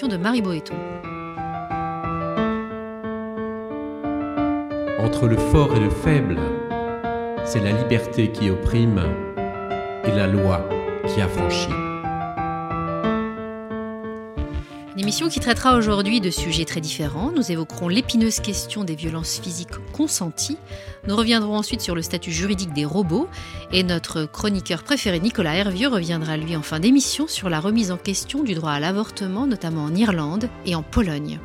de Marie Boéton. Entre le fort et le faible, c'est la liberté qui opprime et la loi qui affranchit. Émission qui traitera aujourd'hui de sujets très différents. Nous évoquerons l'épineuse question des violences physiques consenties. Nous reviendrons ensuite sur le statut juridique des robots. Et notre chroniqueur préféré, Nicolas Hervieux, reviendra lui en fin d'émission sur la remise en question du droit à l'avortement, notamment en Irlande et en Pologne.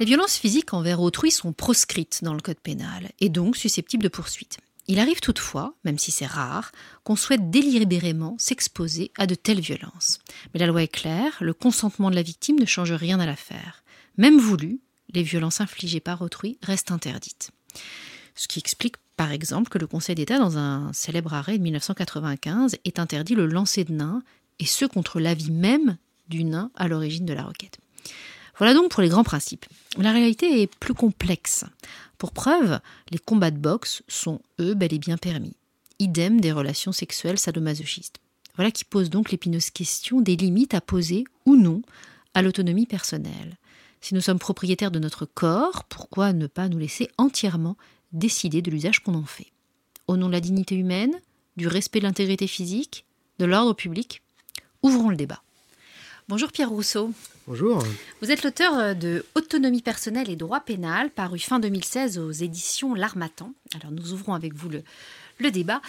Les violences physiques envers autrui sont proscrites dans le Code pénal et donc susceptibles de poursuite. Il arrive toutefois, même si c'est rare, qu'on souhaite délibérément s'exposer à de telles violences. Mais la loi est claire, le consentement de la victime ne change rien à l'affaire. Même voulu, les violences infligées par autrui restent interdites. Ce qui explique par exemple que le Conseil d'État, dans un célèbre arrêt de 1995, ait interdit le lancer de nains, et ce contre l'avis même du nain à l'origine de la requête. Voilà donc pour les grands principes. La réalité est plus complexe. Pour preuve, les combats de boxe sont, eux, bel et bien permis. Idem des relations sexuelles sadomasochistes. Voilà qui pose donc l'épineuse question des limites à poser ou non à l'autonomie personnelle. Si nous sommes propriétaires de notre corps, pourquoi ne pas nous laisser entièrement décider de l'usage qu'on en fait? Au nom de la dignité humaine, du respect de l'intégrité physique, de l'ordre public Ouvrons le débat. Bonjour Pierre Rousseau. Bonjour. Vous êtes l'auteur euh, de Autonomie personnelle et droit pénal, paru fin 2016 aux éditions L'Armatan. Alors nous ouvrons avec vous le, le débat.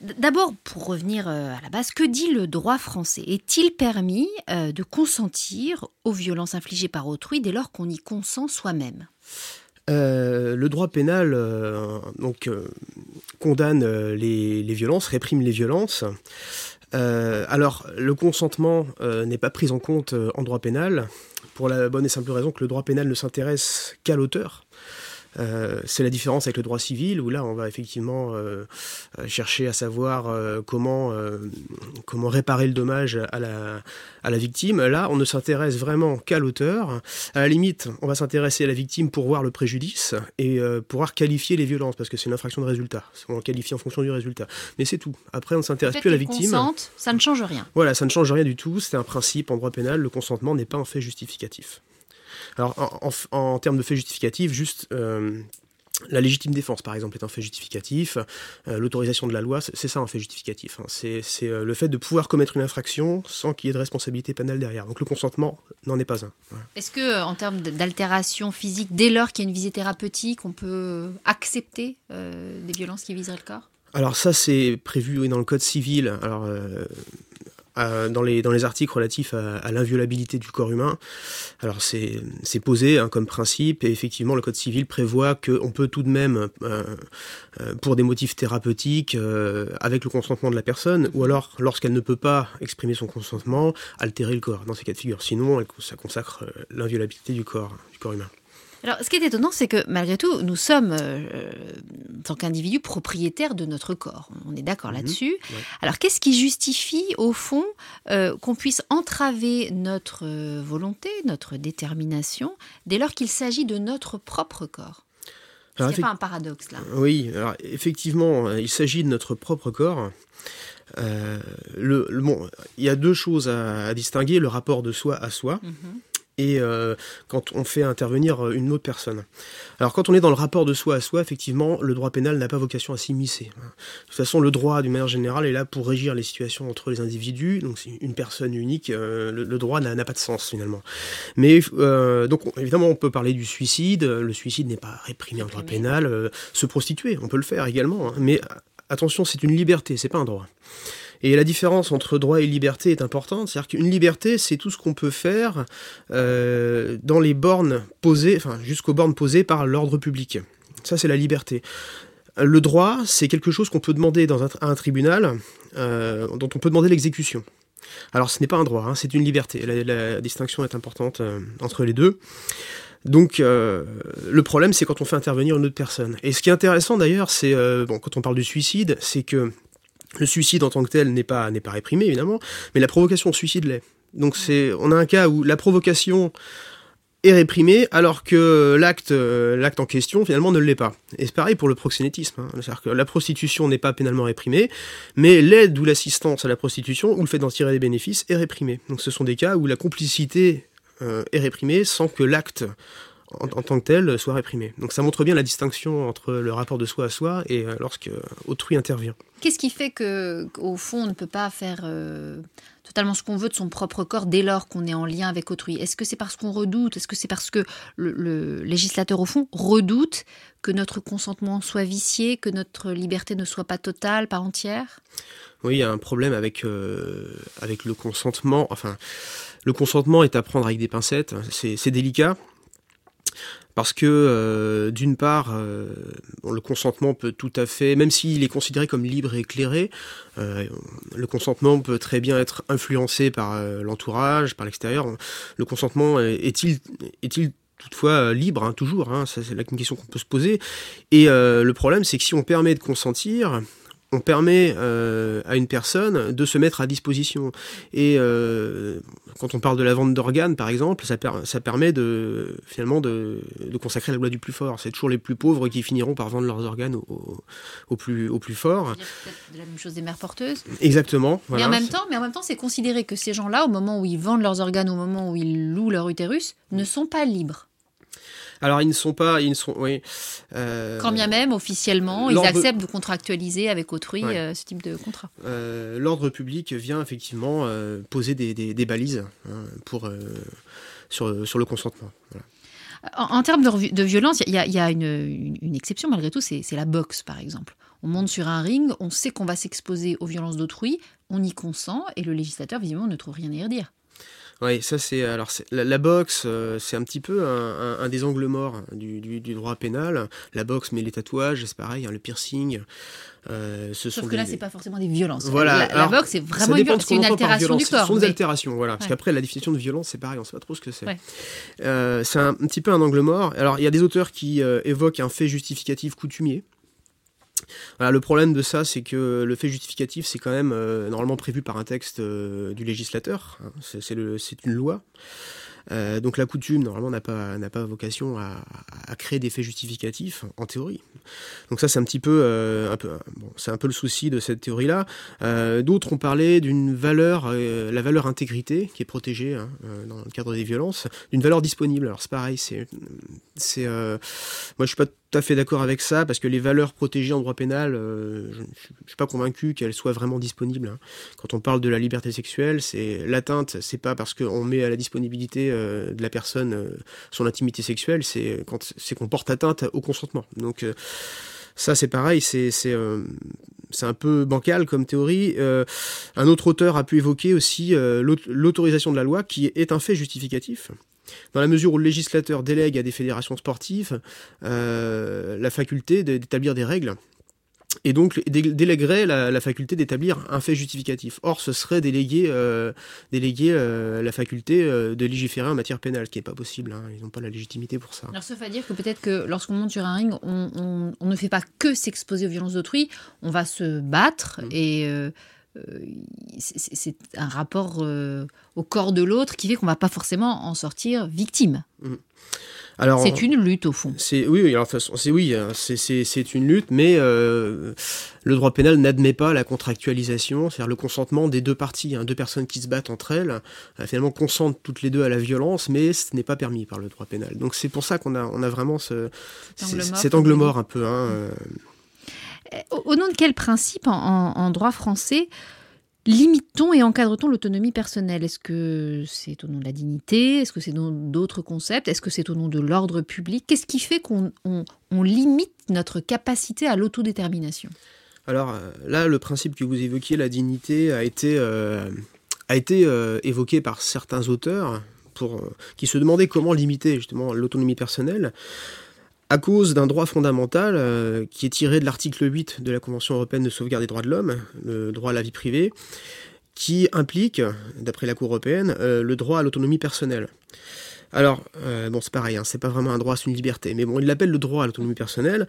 D'abord, pour revenir euh, à la base, que dit le droit français? Est-il permis euh, de consentir aux violences infligées par autrui dès lors qu'on y consent soi-même? Le droit pénal donc, condamne les, les, violences, réprime les violences. Euh, alors, le consentement euh, n'est pas pris en compte euh, en droit pénal, pour la bonne et simple raison que le droit pénal ne s'intéresse qu'à l'auteur. Euh, c'est la différence avec le droit civil où là on va effectivement euh, euh, chercher à savoir comment comment réparer le dommage à la à la victime. Là, on ne s'intéresse vraiment qu'à l'auteur. À la limite, on va s'intéresser à la victime pour voir le préjudice et pouvoir qualifier les violences parce que c'est une infraction de résultat. On qualifie en fonction du résultat. Mais c'est tout. Après, on ne s'intéresse plus à la victime. Consente, ça ne change rien. Voilà, ça ne change rien du tout. C'est un principe en droit pénal. Le consentement n'est pas un fait justificatif. Alors, en, termes de fait justificatif, juste. Euh, la légitime défense, par exemple, est un fait justificatif. Euh, l'autorisation de la loi, c'est ça un fait justificatif. Hein. C'est euh, le fait de pouvoir commettre une infraction sans qu'il y ait de responsabilité pénale derrière. Donc le consentement n'en est pas un. Est-ce que, en termes d'altération physique, dès lors qu'il y a une visée thérapeutique, on peut accepter des violences qui viseraient le corps? Alors ça, c'est prévu dans le code civil. Alors dans, les, dans les articles relatifs à, l'inviolabilité du corps humain. Alors c'est posé hein, comme principe et effectivement le Code civil prévoit qu'on peut tout de même, euh, euh, pour des motifs thérapeutiques, euh, avec le consentement de la personne, ou alors lorsqu'elle ne peut pas exprimer son consentement, altérer le corps dans ces cas de figure. Sinon, ça consacre l'inviolabilité du corps, du corps humain. Alors, ce qui est étonnant, c'est que malgré tout, nous sommes, euh, en tant qu'individus, propriétaires de notre corps. On est d'accord mhm. là-dessus. Alors, qu'est-ce qui justifie, au fond, euh, qu'on puisse entraver notre euh, volonté, notre détermination, dès lors qu'il s'agit de notre propre corps? C'est pas un paradoxe là. Oui, alors effectivement, il s'agit de notre propre corps. le, bon, il y a deux choses à, distinguer le rapport de soi à soi. Mhm euh, quand on fait intervenir euh, une autre personne. Alors quand on est dans le rapport de soi à soi, effectivement, le droit pénal n'a pas vocation à s'immiscer. De toute façon, le droit, d'une manière générale, est là pour régir les situations entre les individus. Donc c'est une personne unique, euh, le, droit n'a pas de sens finalement. Mais donc évidemment, on peut parler du suicide. Le suicide n'est pas réprimé en droit pénal. se prostituer, on peut le faire également. Hein. Mais attention, c'est une liberté, c'est pas un droit. Et la différence entre droit et liberté est importante. C'est-à-dire qu'une liberté, c'est tout ce qu'on peut faire euh, dans les bornes posées, enfin jusqu'aux bornes posées par l'ordre public. Ça, c'est la liberté. Le droit, c'est quelque chose qu'on peut demander dans un, à un tribunal, euh, dont on peut demander l'exécution. Alors, ce n'est pas un droit, hein, c'est une liberté. La, distinction est importante euh, entre les deux. Donc le problème c'est quand on fait intervenir une autre personne. Et ce qui est intéressant d'ailleurs, c'est quand on parle du suicide, c'est que le suicide en tant que tel n'est pas, réprimé, évidemment, mais la provocation au suicide l'est. Donc c'est, on a un cas où la provocation est réprimée alors que l'acte l'acte en question finalement ne l'est pas. Et c'est pareil pour le proxénétisme. Hein. C'est-à-dire que la prostitution n'est pas pénalement réprimée, mais l'aide ou l'assistance à la prostitution ou le fait d'en tirer des bénéfices est réprimé. Donc ce sont des cas où la complicité est réprimée sans que l'acte en, tant que tel soit réprimé. Donc ça montre bien la distinction entre le rapport de soi à soi et lorsque autrui intervient. Qu'est-ce qui fait que, au fond, on ne peut pas faire totalement ce qu'on veut de son propre corps dès lors qu'on est en lien avec autrui? Est-ce que c'est parce qu'on redoute? Est-ce que c'est parce que le, législateur, au fond, redoute que notre consentement soit vicié, que notre liberté ne soit pas totale, pas entière? Oui, il y a un problème avec, euh, avec le consentement. Enfin, le consentement est à prendre avec des pincettes. C'est délicat parce que euh, d'une part, euh, le consentement peut tout à fait, même s'il est considéré comme libre et éclairé, euh, le consentement peut très bien être influencé par l'entourage, par l'extérieur. Le consentement est-il toutefois libre, hein, toujours, hein, c'est la question qu'on peut se poser. Et le problème, c'est que si on permet de consentir, on permet euh, à une personne de se mettre à disposition. Et euh, quand on parle de la vente d'organes, par exemple, ça, ça permet de finalement de, consacrer la loi du plus fort. C'est toujours les plus pauvres qui finiront par vendre leurs organes au, plus au plus fort. C'est la même chose des mères porteuses. Exactement. mais en même temps, mais en même temps, c'est considéré que ces gens-là, au moment où ils vendent leurs organes, au moment où ils louent leur utérus, ne sont pas libres. Alors ils ne sont pas, ils ne sont, oui. Euh, Quand bien même officiellement, ils acceptent de contractualiser avec autrui euh, ce type de contrat. Euh, l'ordre public vient effectivement poser des, balises hein, pour sur, sur le consentement. En, termes de, violence, il y a, une, une, exception malgré tout, c'est la boxe par exemple. On monte sur un ring, on sait qu'on va s'exposer aux violences d'autrui, on y consent et le législateur visiblement ne trouve rien à y redire. Oui, ça c'est alors la, boxe, euh, c'est un petit peu un, des angles morts du, droit pénal. La boxe, mais les tatouages, c'est pareil, hein, le piercing. Euh, ce Sauf que là, c'est pas forcément des violences. Voilà. La, boxe, c'est vraiment une, une altération du corps. Ce sont des altérations, voilà. Parce qu'après, la définition de violence, c'est pareil, on sait pas trop ce que c'est. Euh, c'est un, petit peu un angle mort. Alors, il y a des auteurs qui évoquent un fait justificatif coutumier le problème de ça, c'est que le fait justificatif, c'est quand même euh, normalement prévu par un texte euh, du législateur. Hein. c'est une loi. Euh, donc la coutume, normalement, n'a pas, vocation à, créer des faits justificatifs, en théorie. Donc ça, c'est un petit peu, c'est un peu le souci de cette théorie-là. d'autres ont parlé d'une valeur, la valeur intégrité, qui est protégée hein, dans le cadre des violences, d'une valeur disponible. Alors c'est pareil, c'est, moi je suis pas tout à fait d'accord avec ça, parce que les valeurs protégées en droit pénal, euh, je ne suis pas convaincu qu'elles soient vraiment disponibles. Hein. Quand on parle de la liberté sexuelle, c'est l'atteinte, c'est pas parce qu'on met à la disponibilité euh, de la personne euh, son intimité sexuelle, c'est quand c'est qu'on porte atteinte au consentement. Donc ça c'est pareil, c'est c'est un peu bancal comme théorie. un autre auteur a pu évoquer aussi l'autorisation de la loi, qui est un fait justificatif dans la mesure où le législateur délègue à des fédérations sportives euh, la faculté d'établir des règles et donc délèguerait la, faculté d'établir un fait justificatif. Or, ce serait déléguer, euh, euh, la faculté de légiférer en matière pénale, ce qui n'est pas possible. Hein. Ils n'ont pas la légitimité pour ça. Alors, ça veut dire que peut-être que lorsqu'on monte sur un ring, on, ne fait pas que s'exposer aux violences d'autrui, on va se battre mmh. et c'est un rapport euh, au corps de l'autre qui fait qu'on va pas forcément en sortir victime. Mmh. Alors, c'est une lutte au fond. C'est oui, alors c'est oui, hein, c'est une lutte, mais euh, le droit pénal n'admet pas la contractualisation, c'est-à-dire le consentement des deux parties, hein, deux personnes qui se battent entre elles, finalement consentent toutes les deux à la violence, mais ce n'est pas permis par le droit pénal. Donc c'est pour ça qu'on a on a vraiment ce, cet angle mort, un peu. Hein, au nom de quel principe en, droit français limite-t-on et encadre-t-on l'autonomie personnelle? Est-ce que c'est au nom de la dignité? Est-ce que c'est nom d'autres concepts? Est-ce que c'est au nom de l'ordre public? Qu'est-ce qui fait qu'on limite notre capacité à l'autodétermination? Alors euh, là, le principe que vous évoquiez, la dignité, a été, euh, a été euh, évoqué par certains auteurs pour, qui se demandaient comment limiter justement l'autonomie personnelle à cause d'un droit fondamental euh, qui est tiré de l'article 8 de la Convention européenne de sauvegarde des droits de l'homme, le droit à la vie privée, qui implique, d'après la Cour européenne, euh, le droit à l'autonomie personnelle. Alors, euh, bon, c'est pareil, hein, c'est pas vraiment un droit, c'est une liberté, mais bon, il l'appelle le droit à l'autonomie personnelle.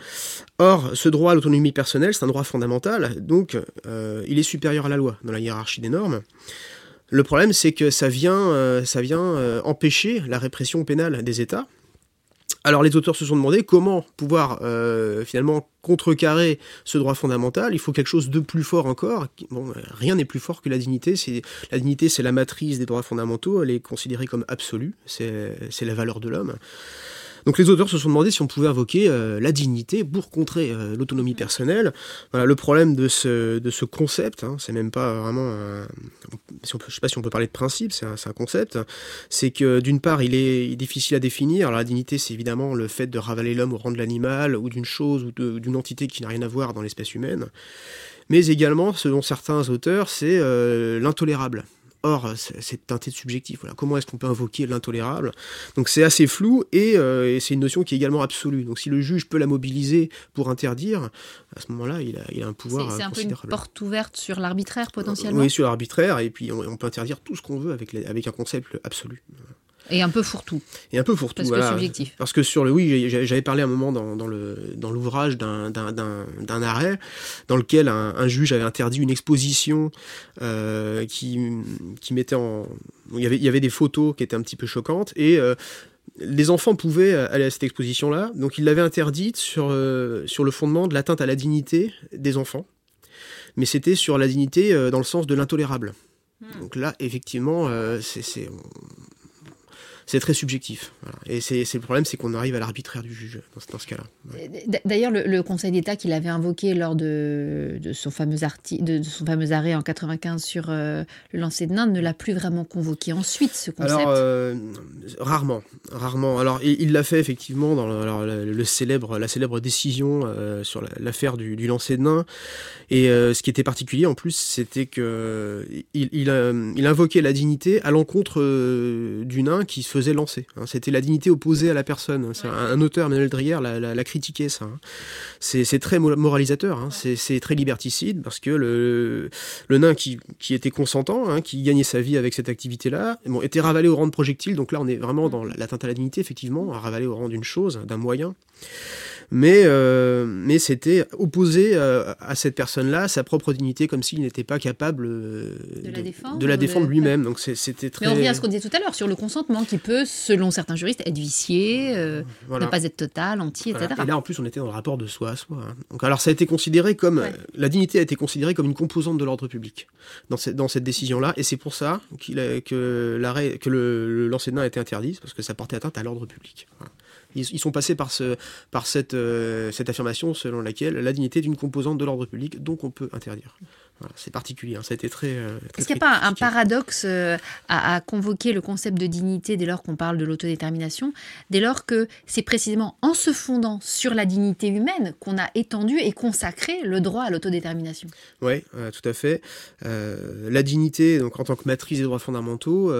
Or, ce droit à l'autonomie personnelle, c'est un droit fondamental, donc il est supérieur à la loi dans la hiérarchie des normes. Le problème, c'est que ça vient, ça vient empêcher la répression pénale des États. Alors les auteurs se sont demandé comment pouvoir euh, finalement contrecarrer ce droit fondamental. Il faut quelque chose de plus fort encore. Bon, rien n'est plus fort que la dignité. La dignité, c'est la matrice des droits fondamentaux. Elle est considérée comme absolue. C'est la valeur de l'homme. Donc les auteurs se sont demandé si on pouvait invoquer euh, la dignité pour contrer euh, l'autonomie personnelle. Voilà, le problème de ce, concept, hein, c'est même pas vraiment, un, si sais pas si on peut parler de principe, c'est un, concept, c'est que d'une part il est difficile à définir. La dignité, c'est évidemment le fait de ravaler l'homme au rang de l'animal ou d'une chose ou d'une entité qui n'a rien à voir dans l'espèce humaine. Mais également, selon certains auteurs, c'est euh, l'intolérable. Or, c'est teinté de subjectif. Voilà. Comment est-ce qu'on peut invoquer l'intolérable? Donc c'est assez flou euh, et, c'est une notion qui est également absolue. Donc si le juge peut la mobiliser pour interdire, à ce moment-là, il a, il a un pouvoir C'est un peu une porte ouverte sur l'arbitraire potentiellement Oui, sur l'arbitraire, et puis on, peut interdire tout ce qu'on veut avec, avec un concept absolu. Et un peu fourre-tout. Et un peu fourre-tout, Parce voilà. que subjectif. Parce que sur le, oui, j'avais parlé un moment dans, dans le dans l'ouvrage d'un d'un arrêt dans lequel un, un, juge avait interdit une exposition euh, qui qui mettait en, il y avait il y avait des photos qui étaient un petit peu choquantes et euh, les enfants pouvaient aller à cette exposition-là, donc il l'avait interdite sur, euh, sur le fondement de l'atteinte à la dignité des enfants. Mais c'était sur la dignité dans le sens de l'intolérable. Hmm. Donc là, effectivement, euh, c'est c'est très subjectif. Et c'est le problème, c'est qu'on arrive à l'arbitraire du juge dans, ce cas-là. D'ailleurs, le, Conseil d'État qu'il avait invoqué lors de, son fameux de, son fameux arrêt en 95 sur euh, le lancer de Nain ne l'a plus vraiment convoqué ensuite, ce concept. Alors, euh, rarement, rarement. Alors, il l'a fait effectivement dans le, célèbre, la célèbre décision euh, sur l'affaire du, du, lancer de nain. Et ce qui était particulier en plus, c'était que il, il, il, invoquait la dignité à l'encontre du nain qui faisait lancer. Hein. C'était la dignité opposée à la personne. Un, auteur, Manuel Drière, l'a, la, critiqué ça. Hein. C'est, très moralisateur, hein. c'est, très liberticide parce que le, le nain qui, qui était consentant, qui gagnait sa vie avec cette activité-là, bon, était ravalé au rang de projectile. Donc là, on est vraiment dans l'atteinte à la dignité, effectivement, ravalé au rang d'une chose, d'un moyen mais, euh, mais c'était opposé euh, à cette personne-là, sa propre dignité, comme s'il n'était pas capable euh, de, la défendre, de lui-même. Donc c'était très. Mais on revient à ce qu'on disait tout à l'heure sur le consentement, qui peut, selon certains juristes, être vicié, ne pas être total, entier, etc. Et là, en plus, on était dans le rapport de soi à soi. Hein. Donc, alors, ça a été considéré comme la dignité a été considérée comme une composante de l'ordre public dans, cette, dans cette décision-là, et c'est pour ça qu'il que l'arrêt, que le, le a été interdit, parce que ça portait atteinte à l'ordre public. Ils, sont passés par, euh, cette affirmation selon laquelle la dignité est une composante de l'ordre public, donc on peut interdire c'est particulier, hein. ça a été très. Euh, Est-ce qu'il n'y a pas un paradoxe euh, à, convoquer le concept de dignité dès lors qu'on parle de l'autodétermination, dès lors que c'est précisément en se fondant sur la dignité humaine qu'on a étendu et consacré le droit à l'autodétermination? Oui, euh, tout à fait. la dignité, donc en tant que matrice des droits fondamentaux,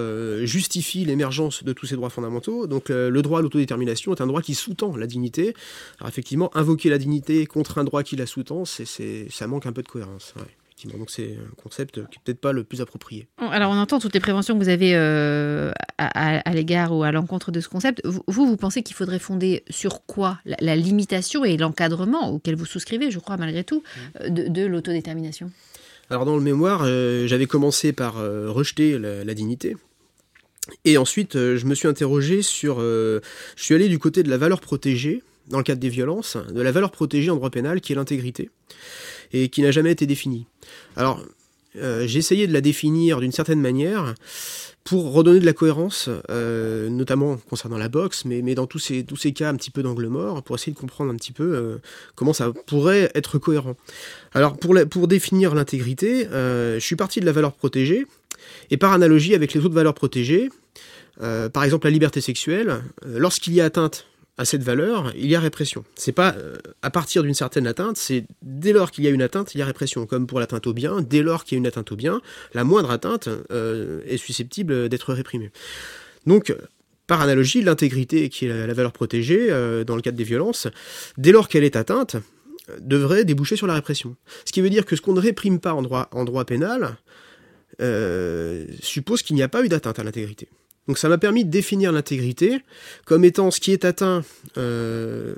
justifie l'émergence de tous ces droits fondamentaux. Donc le droit à l'autodétermination est un droit qui sous-tend la dignité. Alors effectivement, invoquer la dignité contre un droit qui la sous-tend, ça manque un peu de cohérence. Donc c'est un concept qui n'est peut-être pas le plus approprié. Alors on entend toutes les préventions que vous avez euh, à, l'égard ou à l'encontre de ce concept. Vous, vous pensez qu'il faudrait fonder sur quoi? La, limitation et l'encadrement auquel vous souscrivez, je crois malgré tout, euh, de, l'autodétermination? Alors dans le mémoire, euh, j'avais commencé par rejeter la, dignité. Et ensuite, je me suis interrogé sur... je suis allé du côté de la valeur protégée dans le cadre des violences, de la valeur protégée en droit pénal qui est l'intégrité et qui n'a jamais été définie. Alors, euh, j'ai essayé de la définir d'une certaine manière pour redonner de la cohérence, euh, notamment concernant la boxe, mais, mais dans tous ces, tous ces cas un petit peu d'angle mort, pour essayer de comprendre un petit peu euh, comment ça pourrait être cohérent. Alors pour, pour définir l'intégrité, je suis parti de la valeur protégée, et par analogie avec les autres valeurs protégées, par exemple la liberté sexuelle, lorsqu'il y a atteinte à cette valeur, il y a répression. C'est pas euh, à partir d'une certaine atteinte, c'est dès lors qu'il y a une atteinte, il y a répression. Comme pour l'atteinte au bien, dès lors qu'il y a une atteinte au bien, la moindre atteinte euh, est susceptible d'être réprimée. Donc, par analogie, l'intégrité, qui est la, valeur protégée euh, dans le cadre des violences, dès lors qu'elle est atteinte, devrait déboucher sur la répression. Ce qui veut dire que ce qu'on ne réprime pas en droit, en droit pénal suppose qu'il n'y a pas eu d'atteinte à l'intégrité. Donc ça m'a permis de définir l'intégrité comme étant ce qui est atteint, euh,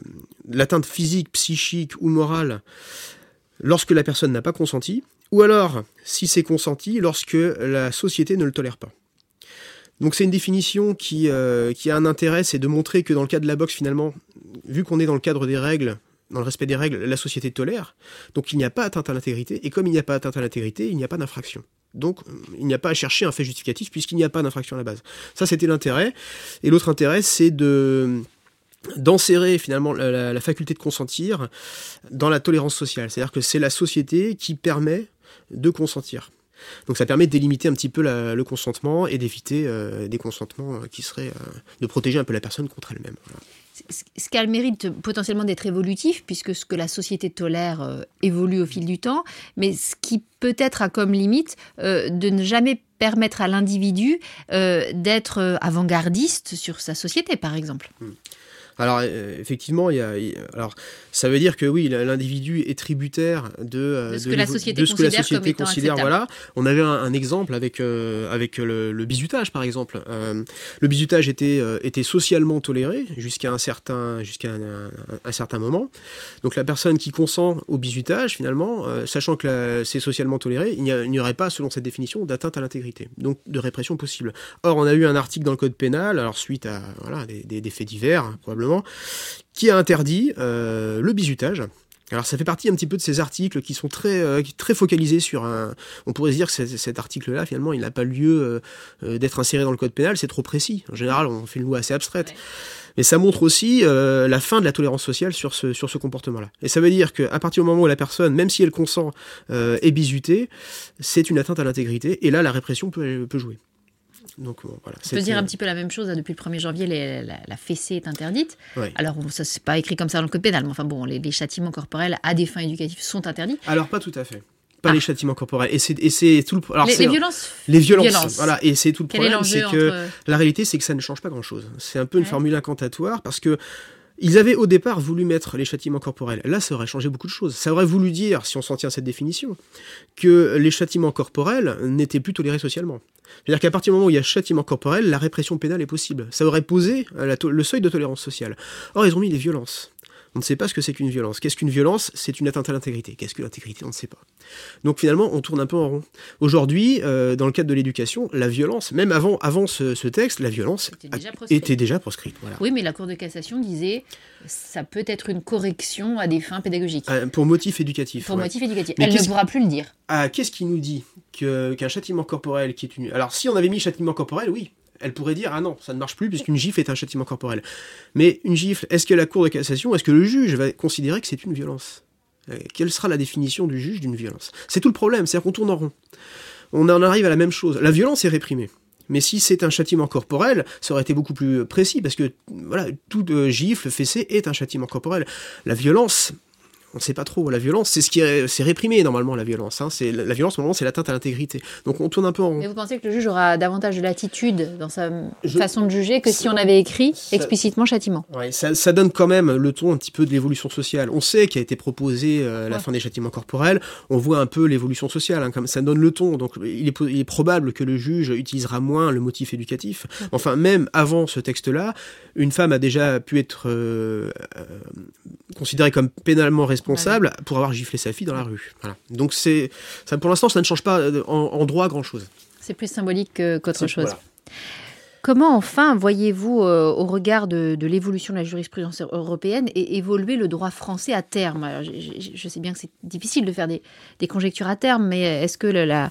l'atteinte physique, psychique ou morale, lorsque la personne n'a pas consenti, ou alors, si c'est consenti, lorsque la société ne le tolère pas. Donc c'est une définition qui, euh, qui a un intérêt, c'est de montrer que dans le cas de la boxe, finalement, vu qu'on est dans le cadre des règles, dans le respect des règles, la société tolère, donc il n'y a pas atteinte à l'intégrité, et comme il n'y a pas atteinte à l'intégrité, il n'y a pas d'infraction. Donc il n'y a pas à chercher un fait justificatif puisqu'il n'y a pas d'infraction à la base. Ça c'était l'intérêt. Et l'autre intérêt, c'est de d'enserrer finalement la, faculté de consentir dans la tolérance sociale. C'est-à-dire que c'est la société qui permet de consentir. Donc ça permet de délimiter un petit peu le consentement et d'éviter euh, des consentements qui seraient euh, de protéger un peu la personne contre elle-même. Ce qui a le mérite potentiellement d'être évolutif, puisque ce que la société tolère euh, évolue au fil du temps, mais ce qui peut-être a comme limite de ne jamais permettre à l'individu d'être avant-gardiste sur sa société, par exemple. Hmm. Alors euh, effectivement, il y a, alors ça veut dire que oui, l'individu est tributaire de, euh, ce que la société considère. voilà, on avait un, exemple avec euh, avec le, le, bizutage par exemple. le bizutage était était socialement toléré jusqu'à un certain jusqu'à un, certain moment. Donc la personne qui consent au bizutage finalement, sachant que c'est socialement toléré, il n'y aurait pas, selon cette définition, d'atteinte à l'intégrité, donc de répression possible. Or, on a eu un article dans le code pénal, alors suite à voilà des, des, des faits divers probablement qui a interdit euh, le bizutage. Alors ça fait partie un petit peu de ces articles qui sont très euh, très focalisés sur un. On pourrait se dire que cet article-là finalement il n'a pas lieu euh, d'être inséré dans le code pénal, c'est trop précis. En général on fait une loi assez abstraite. Mais ça montre aussi la fin de la tolérance sociale sur ce sur ce comportement-là. Et ça veut dire qu'à partir du moment où la personne, même si elle consent, est bizutée, c'est une atteinte à l'intégrité. Et là la répression peut, peut jouer. Donc, voilà, On peut dire un petit peu la même chose. Hein, depuis le 1er janvier, la, fessée est interdite. Alors, ça, c'est pas écrit comme ça dans le code pénal, mais enfin bon, les, châtiments corporels à des fins éducatives sont interdits. Alors, pas tout à fait. Pas les ah. châtiments corporels. Et c'est tout le. Alors, les, violences. Les violences. Voilà. Et c'est tout le problème. C'est que la réalité, c'est que ça ne change pas grand-chose. C'est un peu une formule incantatoire parce que ils avaient au départ voulu mettre les châtiments corporels. Là, ça aurait changé beaucoup de choses. Ça aurait voulu dire, si on s'en tient à cette définition, que les châtiments corporels n'étaient plus tolérés socialement. C'est-à-dire qu'à partir du moment où il y a châtiment corporel, la répression pénale est possible. Ça aurait posé le seuil de tolérance sociale. Or, ils ont mis les violences. On ne sait pas ce que c'est qu'une violence. Qu'est-ce qu'une violence? C'est une atteinte à l'intégrité. Qu'est-ce que l'intégrité? On ne sait pas. Donc finalement, on tourne un peu en rond. Aujourd'hui, euh, dans le cadre de l'éducation, la violence, même avant, avant ce, texte, la violence était déjà proscrite. Oui, mais la Cour de cassation disait ça peut être une correction à des fins pédagogiques. Euh, pour motif éducatif. Pour motif éducatif. Elle ne pourra plus le dire. Ah, qu'est-ce qui nous dit qu'un châtiment corporel qui est une... Alors si on avait mis châtiment corporel, oui, elle pourrait dire ah non, ça ne marche plus puisqu'une gifle est un châtiment corporel. Mais une gifle, est-ce que la Cour de cassation, est-ce que le juge va considérer que c'est une violence? Euh, Quelle sera la définition du juge d'une violence? C'est tout le problème, c'est-à-dire qu'on tourne en rond. On en arrive à la même chose. La violence est réprimée. Mais si c'est un châtiment corporel, ça aurait été beaucoup plus précis, parce que voilà, tout gifle, fessé est un châtiment corporel. La violence, on ne sait pas trop. La violence, c'est ce qui est, c'est réprimé normalement la violence. Hein. C'est la violence normalement, c'est l'atteinte à l'intégrité. Donc on tourne un peu en. Mais vous pensez que le juge aura davantage de latitude dans sa façon de juger que si on avait écrit explicitement châtiment? Oui, ça, donne quand même le ton un petit peu de l'évolution sociale. On sait qu'il a été proposé euh, la fin des châtiments corporels. On voit un peu l'évolution sociale, hein, comme ça donne le ton. Donc il est, probable que le juge utilisera moins le motif éducatif. Enfin, même avant ce texte-là, une femme a déjà pu être euh, euh, considérée comme pénalement responsable responsable pour avoir giflé sa fille dans la rue. Donc c'est ça pour l'instant ça ne change pas euh, en, droit grand chose. C'est plus symbolique qu'autre chose. Comment enfin voyez-vous, euh, au regard de, l'évolution de la jurisprudence européenne, et évoluer le droit français à terme? Je, sais bien que c'est difficile de faire des, conjectures à terme, mais est-ce que la,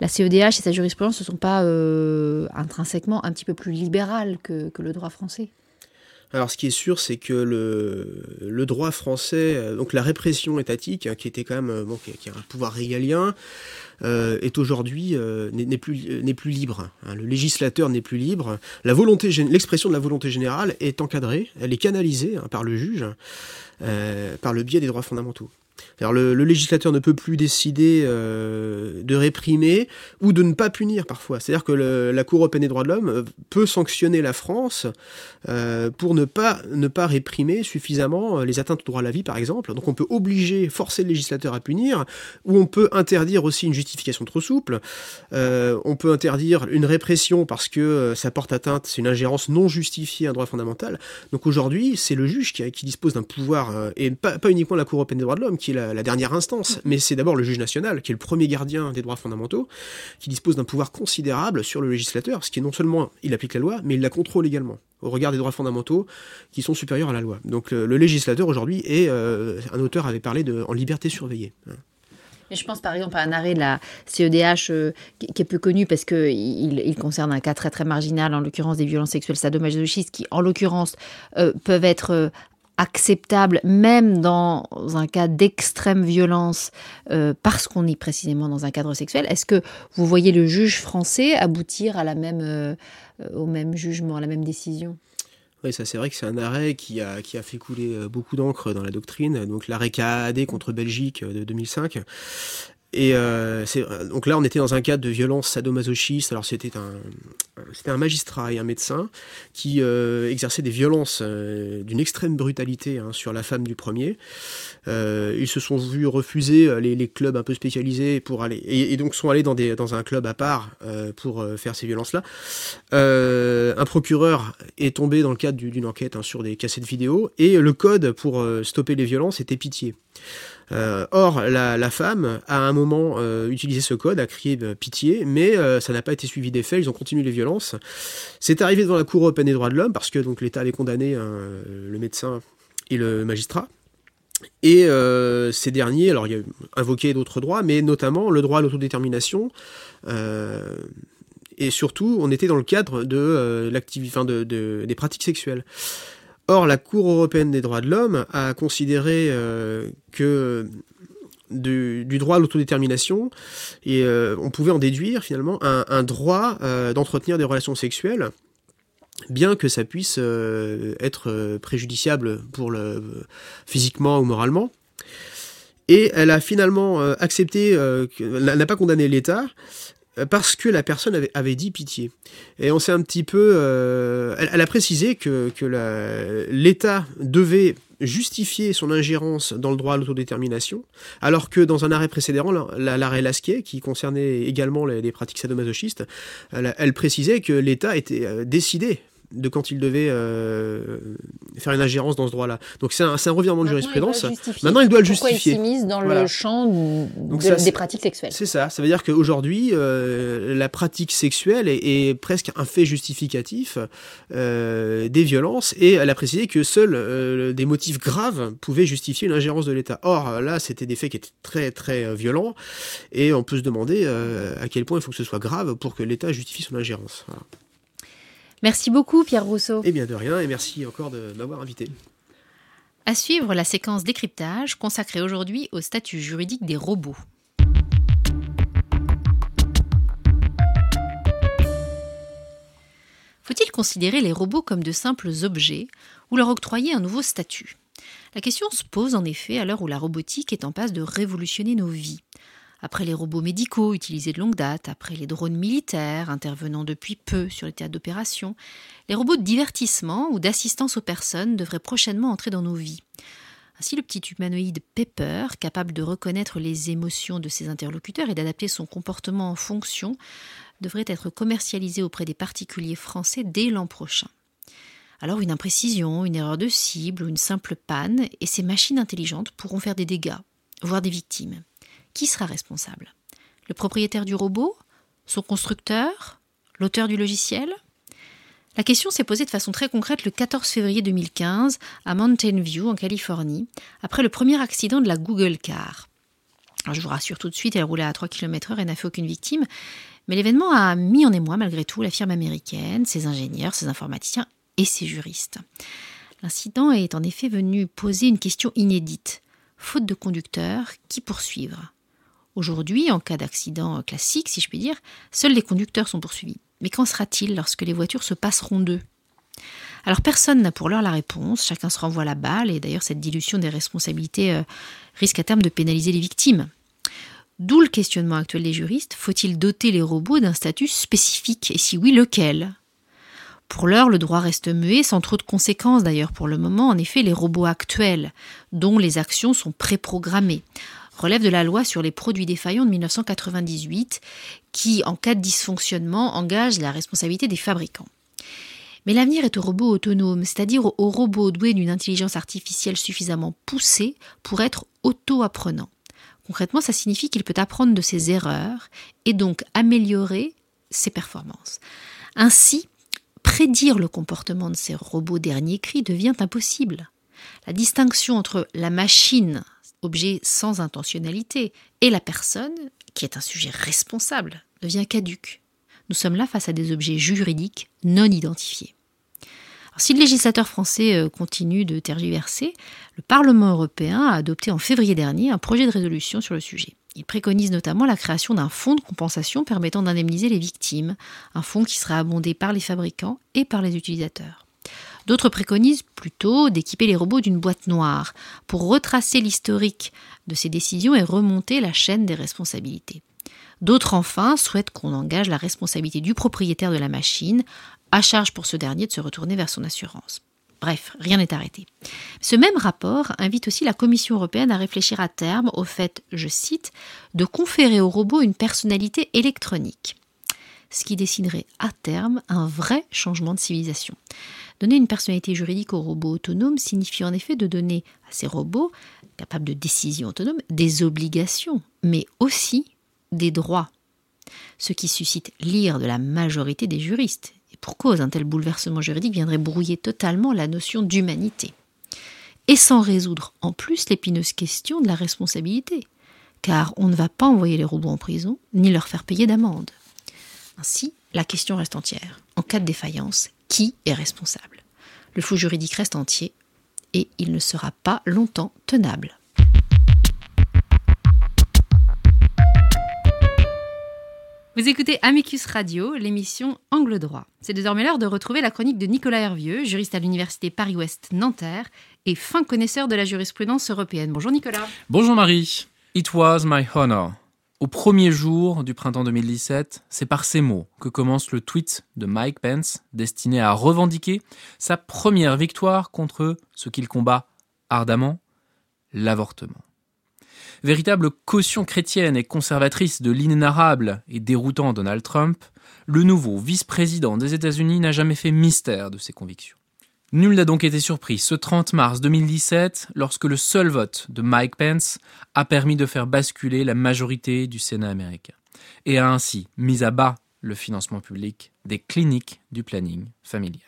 la, CEDH et sa jurisprudence ne sont pas euh, intrinsèquement un petit peu plus libérales que le droit français? Alors ce qui est sûr, c'est que le, droit français, euh, donc la répression étatique, hein, qui était quand même euh, un pouvoir régalien, euh, est aujourd'hui n'est plus libre. Hein. Le législateur n'est plus libre. L'expression de la volonté générale est encadrée, elle est canalisée hein, par le juge, par le biais des droits fondamentaux. Alors le, législateur ne peut plus décider euh, de réprimer ou de ne pas punir parfois. C'est-à-dire que la Cour européenne des droits de l'homme euh, peut sanctionner la France euh, pour ne pas, ne pas réprimer suffisamment les atteintes au droit à la vie, par exemple. Donc on peut obliger, forcer le législateur à punir, ou on peut interdire aussi une justification trop souple. on peut interdire une répression parce que ça porte atteinte, c'est une ingérence non justifiée à un droit fondamental. Donc aujourd'hui, c'est le juge qui, dispose d'un pouvoir, et pas uniquement la Cour européenne des droits de l'homme, qui est la, dernière instance, mais c'est d'abord le juge national, qui est le premier gardien des droits fondamentaux, qui dispose d'un pouvoir considérable sur le législateur, ce qui est non seulement il applique la loi, mais il la contrôle également, au regard des droits fondamentaux qui sont supérieurs à la loi. Donc le, législateur aujourd'hui est, un auteur avait parlé de, en liberté surveillée. Mais je pense par exemple à un arrêt de la CEDH euh, qui, est peu connu parce qu'il il concerne un cas très très marginal, en l'occurrence des violences sexuelles sadomasochistes, qui en l'occurrence euh, peuvent être euh, acceptables même dans un cas d'extrême violence parce qu'on est précisément dans un cadre sexuel. Est-ce que vous voyez le juge français aboutir à la même, au même jugement, à la même décision? Oui, ça c'est vrai que c'est un arrêt qui a, qui a fait couler euh, beaucoup d'encre dans la doctrine. Donc l'arrêt KAD contre Belgique euh, de 2005 et euh, donc là, on était dans un cadre de violence sadomasochiste. Alors c'était un, un magistrat et un médecin qui euh, exerçaient des violences euh, d'une extrême brutalité hein, sur la femme du premier. Euh, ils se sont vus refuser euh, les, clubs un peu spécialisés pour aller et, donc sont allés dans, un club à part euh, pour faire ces violences-là. un procureur est tombé dans le cadre d'une enquête hein, sur des cassettes vidéo et le code pour stopper les violences était pitié. Or, la, femme a à un moment utilisé ce code, a crié euh, pitié, mais ça n'a pas été suivi des faits, ils ont continué les violences. C'est arrivé devant la Cour européenne des droits de l'homme, parce que donc l'État avait condamné le médecin et le magistrat. Et ces derniers, alors il y a invoqué d'autres droits, mais notamment le droit à l'autodétermination. et surtout, on était dans le cadre de, enfin de, des pratiques sexuelles. Or, la Cour européenne des droits de l'homme a considéré euh, que du, droit à l'autodétermination, et euh, on pouvait en déduire finalement un, droit euh, d'entretenir des relations sexuelles, bien que ça puisse être préjudiciable pour le physiquement ou moralement. Et elle a finalement accepté, n'a pas condamné l'État, euh, parce que la personne avait, dit pitié. Et on s'est un petit peu... Euh, elle, a précisé que, que l'État devait justifier son ingérence dans le droit à l'autodétermination, alors que dans un arrêt précédent, l'arrêt Lasquet, qui concernait également les, pratiques sadomasochistes, elle, elle précisait que l'État était euh, décidé de quand il devait euh, faire une ingérence dans ce droit-là. Donc c'est un, un, revirement de jurisprudence. Maintenant, il doit le justifier. il s'immisce dans le champ des pratiques sexuelles. C'est ça. Ça veut dire qu'aujourd'hui, euh, la pratique sexuelle est, presque un fait justificatif euh, des violences et elle a précisé que seuls des motifs graves pouvaient justifier une ingérence de l'État. Or, là, c'était des faits qui étaient très très violents et on peut se demander à quel point il faut que ce soit grave pour que l'État justifie son ingérence. Voilà. Merci beaucoup, Pierre Rousseau. Eh bien, de rien, et merci encore de m'avoir invité. À suivre la séquence décryptage consacrée aujourd'hui au statut juridique des robots. Faut-il considérer les robots comme de simples objets ou leur octroyer un nouveau statut? La question se pose en effet à l'heure où la robotique est en passe de révolutionner nos vies. Après les robots médicaux utilisés de longue date, après les drones militaires intervenant depuis peu sur les théâtres d'opération, les robots de divertissement ou d'assistance aux personnes devraient prochainement entrer dans nos vies. Ainsi, le petit humanoïde Pepper, capable de reconnaître les émotions de ses interlocuteurs et d'adapter son comportement en fonction, devrait être commercialisé auprès des particuliers français dès l'an prochain. Alors une imprécision, une erreur de cible ou une simple panne, et ces machines intelligentes pourront faire des dégâts, voire des victimes. Qui sera responsable? Le propriétaire du robot? Son constructeur? L'auteur du logiciel? La question s'est posée de façon très concrète le 14 février 2015 à Mountain View, en Californie, après le premier accident de la Google Car. je vous rassure tout de suite, elle roulait à 3 km/h et n'a fait aucune victime, mais l'événement a mis en émoi malgré tout la firme américaine, ses ingénieurs, ses informaticiens et ses juristes. L'incident est en effet venu poser une question inédite. Faute de conducteur, qui poursuivre? Aujourd'hui, en cas d'accident classique, si je puis dire, seuls les conducteurs sont poursuivis. Mais qu'en sera-t-il lorsque les voitures se passeront d'eux? Alors personne n'a pour l'heure la réponse, chacun se renvoie la balle, et d'ailleurs cette dilution des responsabilités euh, risque à terme de pénaliser les victimes. D'où le questionnement actuel des juristes, faut-il doter les robots d'un statut spécifique, et si oui, lequel? Pour l'heure, le droit reste muet, sans trop de conséquences d'ailleurs pour le moment, en effet les robots actuels, dont les actions sont préprogrammées, relève de la loi sur les produits défaillants de 1998 qui, en cas de dysfonctionnement, engage la responsabilité des fabricants. Mais l'avenir est aux robots autonomes, c'est-à-dire aux robots doués d'une intelligence artificielle suffisamment poussée pour être auto-apprenants. Concrètement, ça signifie qu'il peut apprendre de ses erreurs et donc améliorer ses performances. Ainsi, prédire le comportement de ces robots dernier cri devient impossible. La distinction entre la machine, objet sans intentionnalité, et la personne, qui est un sujet responsable, devient caduque. Nous sommes là face à des objets juridiques non identifiés. si le législateur français euh, continue de tergiverser, le Parlement européen a adopté en février dernier un projet de résolution sur le sujet. Il préconise notamment la création d'un fonds de compensation permettant d'indemniser les victimes, un fonds qui sera abondé par les fabricants et par les utilisateurs. D'autres préconisent plutôt d'équiper les robots d'une boîte noire pour retracer l'historique de ces décisions et remonter la chaîne des responsabilités. D'autres enfin souhaitent qu'on engage la responsabilité du propriétaire de la machine, à charge pour ce dernier de se retourner vers son assurance. Bref, rien n'est arrêté. Ce même rapport invite aussi la Commission européenne à réfléchir à terme au fait, je cite, de conférer au robot une personnalité électronique, ce qui dessinerait à terme un vrai changement de civilisation. Donner une personnalité juridique aux robots autonomes signifie en effet de donner à ces robots, capables de décision autonome, des obligations, mais aussi des droits, ce qui suscite l'ire de la majorité des juristes pour cause, un tel bouleversement juridique viendrait brouiller totalement la notion d'humanité. Et sans résoudre en plus l'épineuse question de la responsabilité, car on ne va pas envoyer les robots en prison, ni leur faire payer d'amende. Ainsi, la question reste entière. En cas de défaillance, qui est responsable? Le flou juridique reste entier, et il ne sera pas longtemps tenable. Vous écoutez Amicus Radio, l'émission Angle droit. C'est désormais l'heure de retrouver la chronique de Nicolas Hervieux, juriste à l'Université Paris-Ouest Nanterre et fin connaisseur de la jurisprudence européenne. Bonjour Nicolas. Bonjour Marie. It was my honor. Au premier jour du printemps 2017, c'est par ces mots que commence le tweet de Mike Pence destiné à revendiquer sa première victoire contre ce qu'il combat ardemment, l'avortement. Véritable caution chrétienne et conservatrice de l'inénarrable et déroutant Donald Trump, le nouveau vice-président des États-Unis n'a jamais fait mystère de ses convictions. Nul n'a donc été surpris ce 30 mars 2017 lorsque le seul vote de Mike Pence a permis de faire basculer la majorité du Sénat américain et a ainsi mis à bas le financement public des cliniques du planning familial.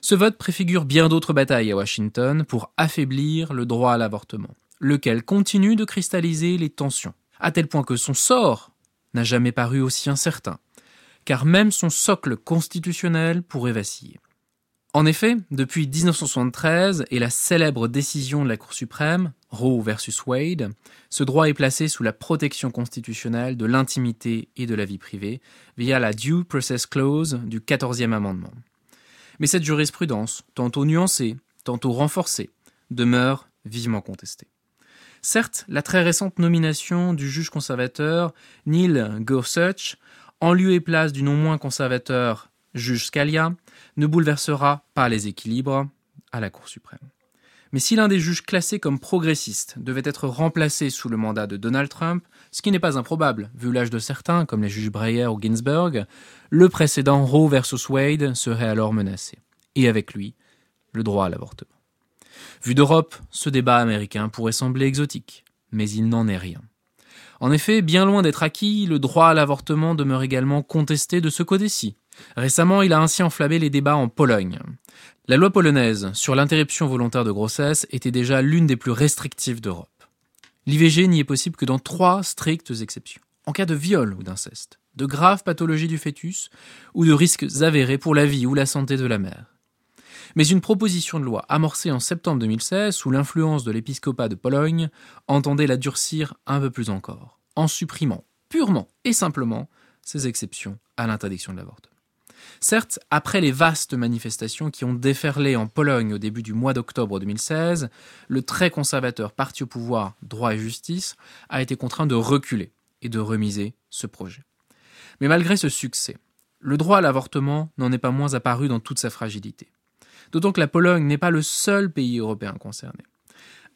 Ce vote préfigure bien d'autres batailles à Washington pour affaiblir le droit à l'avortement lequel continue de cristalliser les tensions, à tel point que son sort n'a jamais paru aussi incertain, car même son socle constitutionnel pourrait vaciller. En effet, depuis 1973 et la célèbre décision de la Cour suprême, Roe versus Wade, ce droit est placé sous la protection constitutionnelle de l'intimité et de la vie privée via la Due Process Clause du 14e amendement. Mais cette jurisprudence, tantôt nuancée, tantôt renforcée, demeure vivement contestée. Certes, la très récente nomination du juge conservateur Neil Gorsuch, en lieu et place du non moins conservateur juge Scalia, ne bouleversera pas les équilibres à la Cour suprême. Mais si l'un des juges classés comme progressiste devait être remplacé sous le mandat de Donald Trump, ce qui n'est pas improbable vu l'âge de certains, comme les juges Breyer ou Ginsburg, le précédent Roe versus Wade serait alors menacé. Et avec lui, le droit à l'avortement. Vu d'Europe, ce débat américain pourrait sembler exotique, mais il n'en est rien. En effet, bien loin d'être acquis, le droit à l'avortement demeure également contesté de ce côté-ci. Récemment, il a ainsi enflammé les débats en Pologne. La loi polonaise sur l'interruption volontaire de grossesse était déjà l'une des plus restrictives d'Europe. L'IVG n'y est possible que dans trois strictes exceptions. En cas de viol ou d'inceste, de graves pathologies du fœtus ou de risques avérés pour la vie ou la santé de la mère. Mais une proposition de loi amorcée en septembre 2016 sous l'influence de l'épiscopat de Pologne entendait la durcir un peu plus encore, en supprimant purement et simplement ces exceptions à l'interdiction de l'avortement. Certes, après les vastes manifestations qui ont déferlé en Pologne au début du mois d'octobre 2016, le très conservateur parti au pouvoir Droit et Justice a été contraint de reculer et de remiser ce projet. Mais malgré ce succès, le droit à l'avortement n'en est pas moins apparu dans toute sa fragilité d'autant que la Pologne n'est pas le seul pays européen concerné.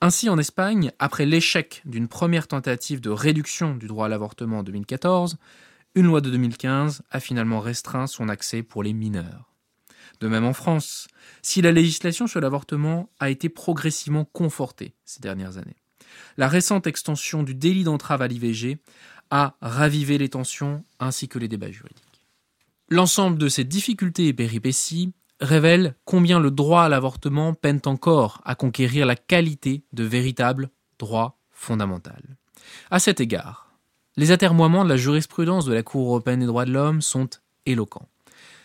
Ainsi, en Espagne, après l'échec d'une première tentative de réduction du droit à l'avortement en 2014, une loi de 2015 a finalement restreint son accès pour les mineurs. De même en France, si la législation sur l'avortement a été progressivement confortée ces dernières années. La récente extension du délit d'entrave à l'IVG a ravivé les tensions ainsi que les débats juridiques. L'ensemble de ces difficultés et péripéties révèle combien le droit à l'avortement peine encore à conquérir la qualité de véritable droit fondamental. À cet égard, les atermoiements de la jurisprudence de la Cour européenne des droits de l'homme sont éloquents.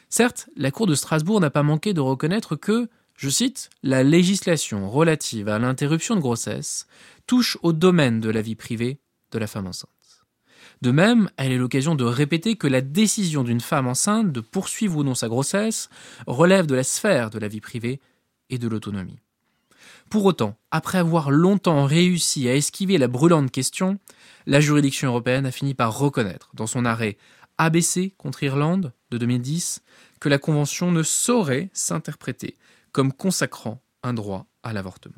Certes, la Cour de Strasbourg n'a pas manqué de reconnaître que, je cite, la législation relative à l'interruption de grossesse touche au domaine de la vie privée de la femme enceinte. De même, elle est l'occasion de répéter que la décision d'une femme enceinte de poursuivre ou non sa grossesse relève de la sphère de la vie privée et de l'autonomie. Pour autant, après avoir longtemps réussi à esquiver la brûlante question, la juridiction européenne a fini par reconnaître, dans son arrêt ABC contre Irlande de 2010, que la Convention ne saurait s'interpréter comme consacrant un droit à l'avortement.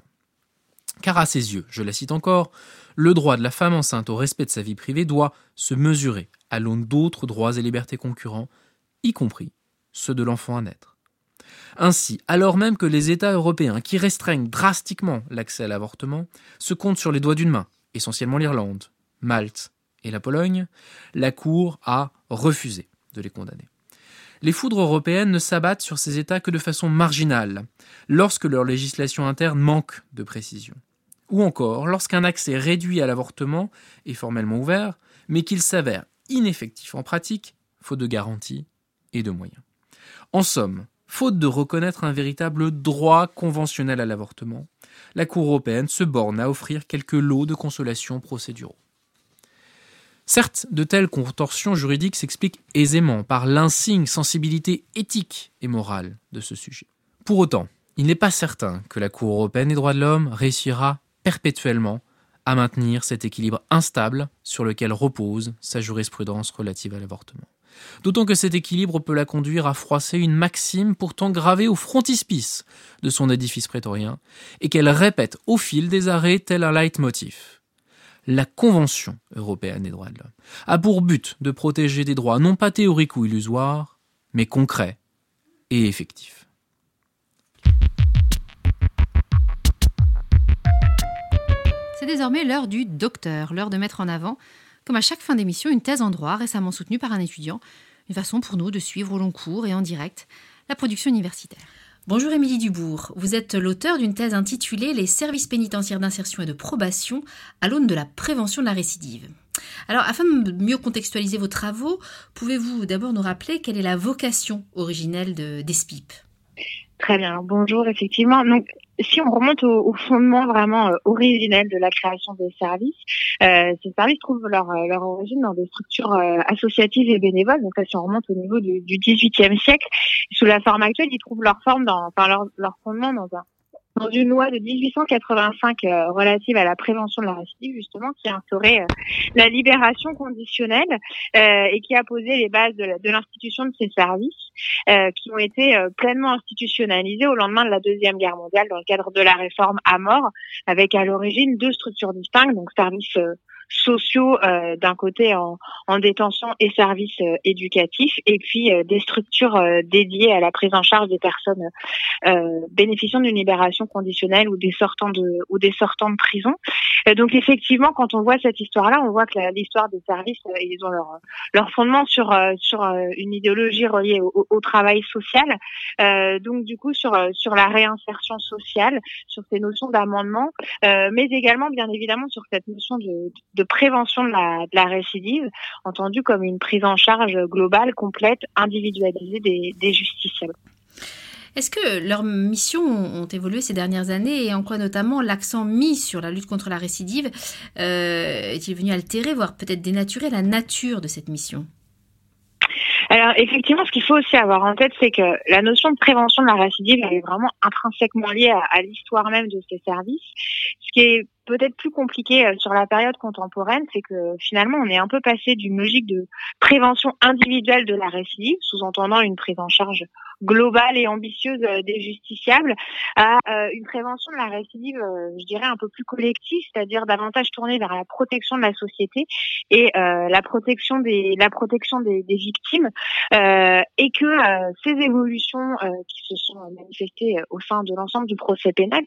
Car à ses yeux, je la cite encore, le droit de la femme enceinte au respect de sa vie privée doit se mesurer à l'aune d'autres droits et libertés concurrents, y compris ceux de l'enfant à naître. Ainsi, alors même que les États européens qui restreignent drastiquement l'accès à l'avortement se comptent sur les doigts d'une main, essentiellement l'Irlande, Malte et la Pologne, la Cour a refusé de les condamner. Les foudres européennes ne s'abattent sur ces États que de façon marginale, lorsque leur législation interne manque de précision ou encore lorsqu'un accès réduit à l'avortement est formellement ouvert, mais qu'il s'avère ineffectif en pratique, faute de garanties et de moyens. En somme, faute de reconnaître un véritable droit conventionnel à l'avortement, la Cour européenne se borne à offrir quelques lots de consolation procéduraux. Certes, de telles contorsions juridiques s'expliquent aisément par l'insigne sensibilité éthique et morale de ce sujet. Pour autant, il n'est pas certain que la Cour européenne des droits de l'homme réussira perpétuellement à maintenir cet équilibre instable sur lequel repose sa jurisprudence relative à l'avortement. D'autant que cet équilibre peut la conduire à froisser une maxime pourtant gravée au frontispice de son édifice prétorien, et qu'elle répète au fil des arrêts tel un leitmotiv. La Convention européenne des droits de l'homme a pour but de protéger des droits non pas théoriques ou illusoires, mais concrets et effectifs. C'est désormais l'heure du docteur, l'heure de mettre en avant, comme à chaque fin d'émission, une thèse en droit récemment soutenue par un étudiant, une façon pour nous de suivre au long cours et en direct la production universitaire. Bonjour Émilie Dubourg, vous êtes l'auteur d'une thèse intitulée Les services pénitentiaires d'insertion et de probation à l'aune de la prévention de la récidive. Alors, afin de mieux contextualiser vos travaux, pouvez-vous d'abord nous rappeler quelle est la vocation originelle de, d'ESPIP Très bien. Bonjour, effectivement. Donc, si on remonte au, fondement vraiment euh, originel de la création des services, euh, ces services trouvent leur, euh, leur origine dans des structures associatives et bénévoles. Donc là, si on remonte au niveau du, du 18e siècle, sous la forme actuelle, ils trouvent leur forme dans, enfin leur, leur fondement dans un dans une loi de 1885 euh, relative à la prévention de la récidive, justement, qui a instauré euh, la libération conditionnelle euh, et qui a posé les bases de l'institution de, ces services, qui ont été pleinement institutionnalisés au lendemain de la Deuxième Guerre mondiale dans le cadre de la réforme à mort, avec à l'origine deux structures distinctes, donc services sociaux euh, d'un côté en, en, détention et services euh, éducatifs, et puis euh, des structures dédiées à la prise en charge des personnes bénéficiant d'une libération conditionnelle ou des sortants de ou des sortants de prison. donc effectivement, quand on voit cette histoire-là, on voit que l'histoire des services, ils ont leur leur fondement sur sur une idéologie reliée au, au travail social. donc du coup sur sur la réinsertion sociale, sur ces notions d'amendement, mais également bien évidemment sur cette notion de, de de prévention de la, récidive, entendu comme une prise en charge globale, complète, individualisée des, justiciables. Est-ce que leurs missions ont évolué ces dernières années et en quoi notamment l'accent mis sur la lutte contre la récidive euh, est-il venu altérer, voire peut-être dénaturer la nature de cette mission? Alors effectivement, ce qu'il faut aussi avoir en tête, c'est que la notion de prévention de la récidive elle est vraiment intrinsèquement liée à, à l'histoire même de ces services. Ce qui est peut-être plus compliqué euh, sur la période contemporaine, c'est que finalement on est un peu passé d'une logique de prévention individuelle de la récidive, sous-entendant une prise en charge globale et ambitieuse euh, des justiciables, à euh, une prévention de la récidive, je dirais un peu plus collective, c'est-à-dire davantage tournée vers la protection de la société et la protection des la protection des, des victimes, et que ces évolutions qui se sont manifestées au sein de l'ensemble du procès pénal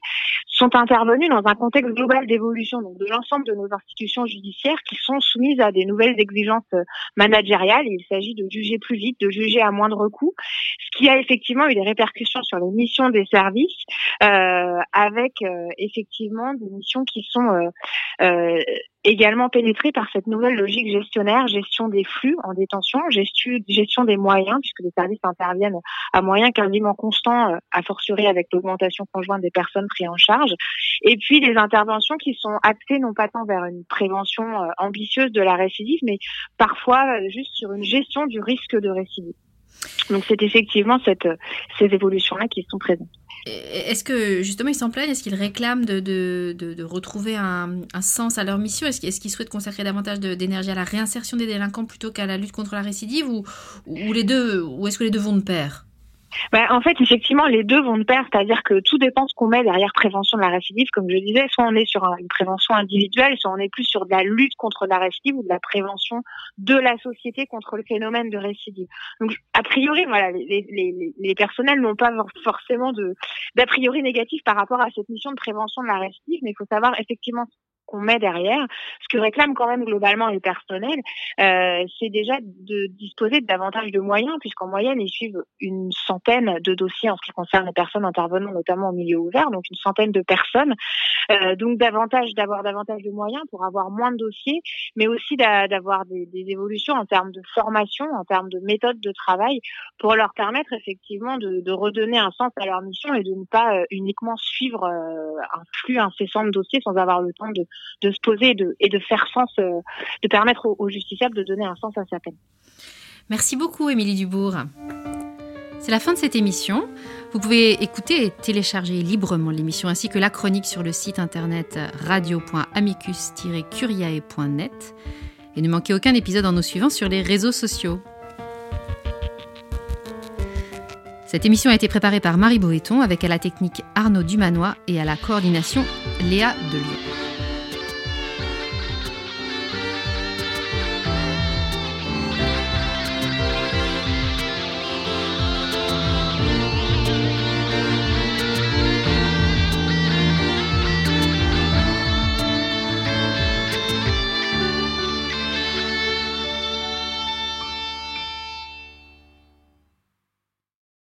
sont intervenues dans un contexte global d'évolution donc de l'ensemble de nos institutions judiciaires qui sont soumises à des nouvelles exigences euh, managériales. Il s'agit de juger plus vite, de juger à moindre coût, ce qui a effectivement eu des répercussions sur les missions des services, euh, avec euh, effectivement des missions qui sont également pénétré par cette nouvelle logique gestionnaire, gestion des flux en détention, gestion, des moyens, puisque les services interviennent à moyens quasiment constants, à fortiori avec l'augmentation conjointe des personnes prises en charge, et puis des interventions qui sont axées non pas tant vers une prévention euh, ambitieuse de la récidive, mais parfois euh, juste sur une gestion du risque de récidive. Donc c'est effectivement cette, ces évolutions-là qui sont présentes. Est-ce que justement ils s'en plaignent? Est-ce qu'ils réclament de, retrouver un, sens à leur mission? Est-ce qu'ils souhaitent consacrer davantage d'énergie à la réinsertion des délinquants plutôt qu'à la lutte contre la récidive? Ou, les Ou est-ce que les deux vont de pair? Bah, en fait, effectivement, les deux vont de pair, c'est-à-dire que tout dépend ce qu'on met derrière prévention de la récidive. Comme je disais, soit on est sur une prévention individuelle, soit on est plus sur de la lutte contre la récidive ou de la prévention de la société contre le phénomène de récidive. Donc, a priori, voilà, les, les, les personnels n'ont pas forcément de d'a priori négatif par rapport à cette mission de prévention de la récidive, mais il faut savoir effectivement qu'on met derrière, ce que réclament quand même globalement les personnels, euh, c'est déjà de disposer de davantage de moyens, puisqu'en moyenne, ils suivent une centaine de dossiers en ce qui concerne les personnes intervenant notamment au milieu ouvert, donc une centaine de personnes. Euh, donc davantage d'avoir davantage de moyens pour avoir moins de dossiers, mais aussi d'avoir des, évolutions en termes de formation, en termes de méthode de travail, pour leur permettre effectivement de, de redonner un sens à leur mission et de ne pas euh, uniquement suivre euh, un flux incessant de dossiers sans avoir le temps de, de se poser et de, faire sens, euh, de permettre aux, justiciables de donner un sens à sa peine. Merci beaucoup, Émilie Dubourg. C'est la fin de cette émission. Vous pouvez écouter et télécharger librement l'émission ainsi que la chronique sur le site internet radio.amicus-curiae.net. Et ne manquez aucun épisode en nous suivant sur les réseaux sociaux. Cette émission a été préparée par Marie Boéton avec à la technique Arnaud Dumanois et à la coordination Léa Delio.